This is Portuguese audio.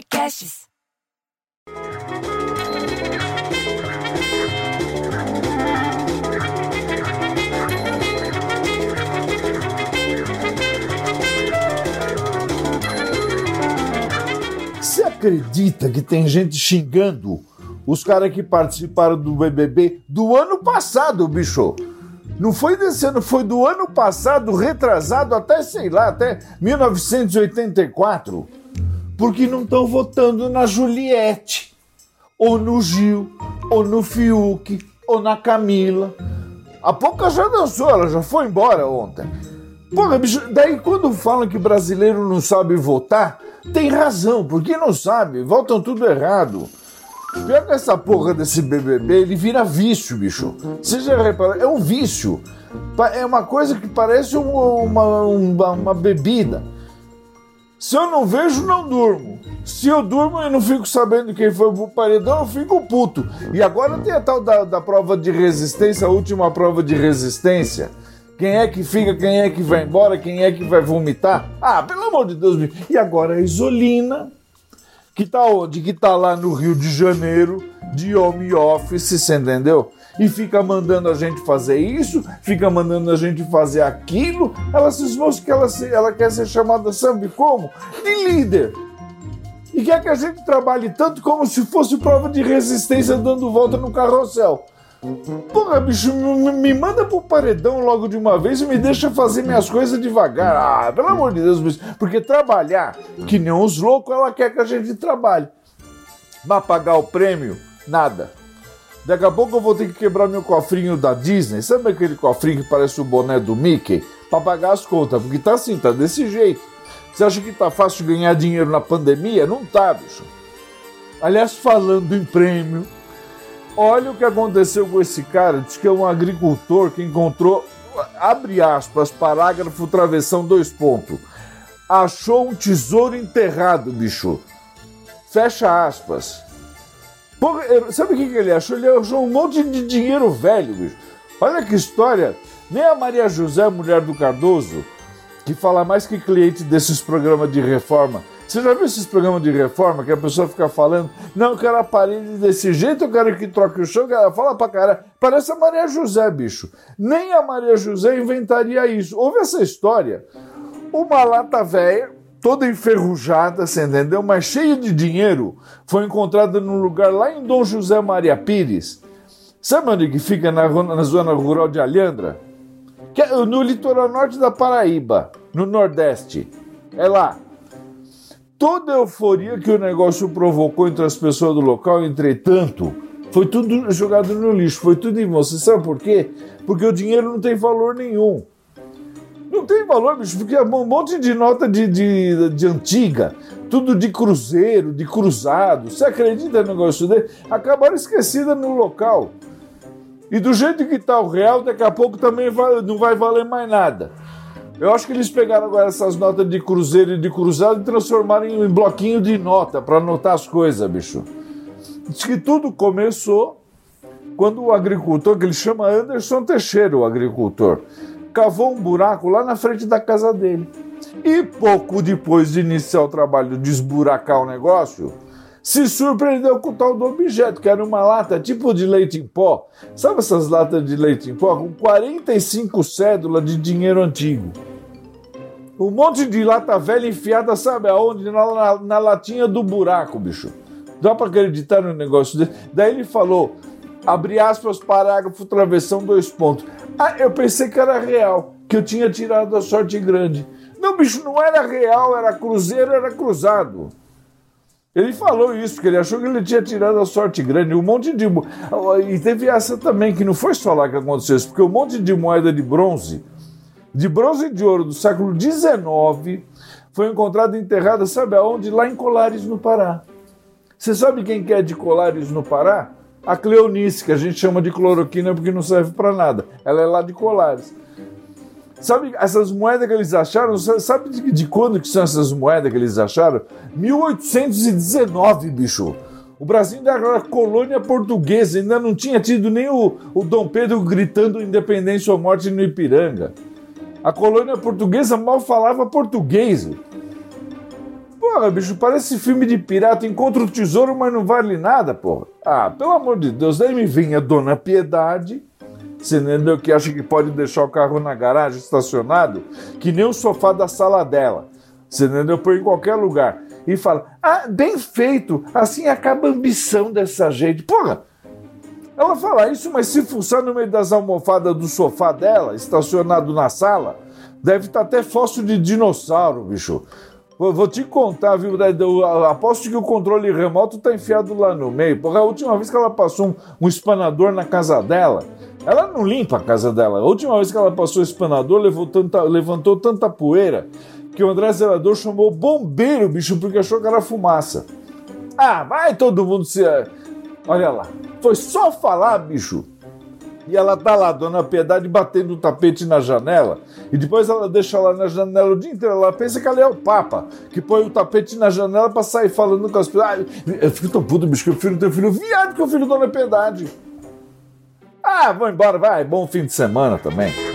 podcasts. Você acredita que tem gente xingando os caras que participaram do BBB do ano passado, bicho? Não foi desse ano, foi do ano passado, retrasado até, sei lá, até 1984. Porque não estão votando na Juliette, ou no Gil, ou no Fiuk, ou na Camila. A pouca já dançou, ela já foi embora ontem. Porra, bicho, daí quando falam que brasileiro não sabe votar, tem razão, porque não sabe, votam tudo errado. Pior essa porra desse BBB, ele vira vício, bicho. Você já reparou? É um vício. É uma coisa que parece um- uma, uma, uma bebida. Se eu não vejo, não durmo. Se eu durmo e não fico sabendo quem foi pro paredão, eu fico puto. E agora tem a tal da, da prova de resistência, a última prova de resistência. Quem é que fica, quem é que vai embora, quem é que vai vomitar? Ah, pelo amor de Deus. E agora a Isolina, que tá onde? Que tá lá no Rio de Janeiro, de home office, você entendeu? E fica mandando a gente fazer isso, fica mandando a gente fazer aquilo. Ela se esboça que ela, se- ela quer ser chamada, sabe como? De líder. E quer que a gente trabalhe tanto como se fosse prova de resistência dando volta no carrossel. Porra, bicho, me, manda pro paredão logo de uma vez e me deixa fazer minhas coisas devagar. Ah, pelo amor de Deus, bicho. Porque trabalhar, que nem uns loucos, ela quer que a gente trabalhe. Mas pagar o prêmio, nada. Daqui a pouco eu vou ter que quebrar meu cofrinho da Disney. Sabe aquele cofrinho que parece o boné do Mickey? Pra pagar as contas. Porque tá assim, tá desse jeito. Você acha que tá fácil ganhar dinheiro na pandemia? Não tá, bicho. Aliás, falando em prêmio, olha o que aconteceu com esse cara. Diz que é um agricultor que encontrou, abre aspas, parágrafo, travessão, dois pontos. Achou um tesouro enterrado, bicho. Fecha aspas. Porra, sabe o que, que ele achou? Ele achou um monte de dinheiro velho, bicho. Olha que história. Nem a Maria José, mulher do Cardoso, que fala mais que cliente desses programas de reforma. Você já viu esses programas de reforma que a pessoa fica falando, não, eu quero a parede desse jeito, eu quero que troque o chão, ela fala pra cara. Parece a Maria José, bicho. Nem a Maria José inventaria isso. Ouve essa história. Uma lata velha, toda enferrujada, você entendeu? Mas cheia de dinheiro, foi encontrada num lugar lá em Dom José Maria Pires. Sabe onde que fica na, na zona rural de Alhandra? Que é no litoral norte da Paraíba, no Nordeste. É lá. Toda a euforia que o negócio provocou entre as pessoas do local, entretanto, foi tudo jogado no lixo, foi tudo em. Você sabe por quê? Porque o dinheiro não tem valor nenhum. Não tem valor, bicho, porque é um monte de nota de, de, de antiga, tudo de cruzeiro, de cruzado. Você acredita no negócio dele? Acabaram esquecida no local. E do jeito que tá o real, daqui a pouco também vai- não vai valer mais nada. Eu acho que eles pegaram agora essas notas de cruzeiro e de cruzado e transformaram em bloquinho de nota para anotar as coisas, bicho. Diz que tudo começou quando o agricultor, que ele chama Anderson Teixeira, o agricultor, cavou um buraco lá na frente da casa dele. E pouco depois de iniciar o trabalho de esburacar o negócio, se surpreendeu com o tal do objeto, que era uma lata tipo de leite em pó. Sabe essas latas de leite em pó? Com 45 cédulas de dinheiro antigo. Um monte de lata velha enfiada, sabe aonde? Na, na- na latinha do buraco, bicho. Dá pra acreditar no negócio dele? Daí ele falou, abre aspas, parágrafo, travessão, dois pontos. Ah, eu pensei que era real, que eu tinha tirado a sorte grande. Não, bicho, não era real, era cruzeiro, era cruzado. Ele falou isso, que ele achou que ele tinha tirado a sorte grande. Um monte de. E teve essa também, que não foi só lá que aconteceu isso, porque um monte de moeda de bronze, de bronze e de ouro do século XIX, foi encontrada enterrada, sabe aonde? Lá em Colares, no Pará. Você sabe quem que é de Colares, no Pará? A Cleonice, que a gente chama de cloroquina porque não serve para nada. Ela é lá de Colares. Sabe essas moedas que eles acharam? Sa- Sabe de, de quando que são essas moedas que eles acharam? 1819, bicho. O Brasil ainda era colônia portuguesa, ainda não tinha tido nem o, o Dom Pedro gritando independência ou morte no Ipiranga. A colônia portuguesa mal falava português. Porra, bicho, parece filme de pirata. Encontra o tesouro, mas não vale nada, porra. Ah, pelo amor de Deus, daí me vinha a Dona Piedade, você entendeu? Que acha que pode deixar o carro na garagem estacionado, que nem o sofá da sala dela. Você entendeu? Põe em qualquer lugar. E fala, ah, bem feito, assim acaba a ambição dessa gente. Porra! Ela fala isso, mas se fuçar no meio das almofadas do sofá dela, estacionado na sala, deve estar até fóssil de dinossauro, bicho. Vou te contar, viu? Aposto que o controle remoto tá enfiado lá no meio. Porque a última vez que ela passou um, um espanador na casa dela, ela não limpa a casa dela. A última vez que ela passou o espanador, levou tanta, levantou tanta poeira que o André Zelador chamou bombeiro, bicho, porque achou que era fumaça. Ah, vai todo mundo se. Olha lá. Foi só falar, bicho. E ela tá lá, Dona Piedade, batendo o tapete na janela. E depois ela deixa lá na janela o dia inteiro. Ela pensa que ela é o Papa, que põe o tapete na janela pra sair falando com as pessoas. Ah, eu fico tão puto, bicho, que eu filho teu filho viado que eu filho Dona Piedade. Ah, vou embora, vai. Bom fim de semana também.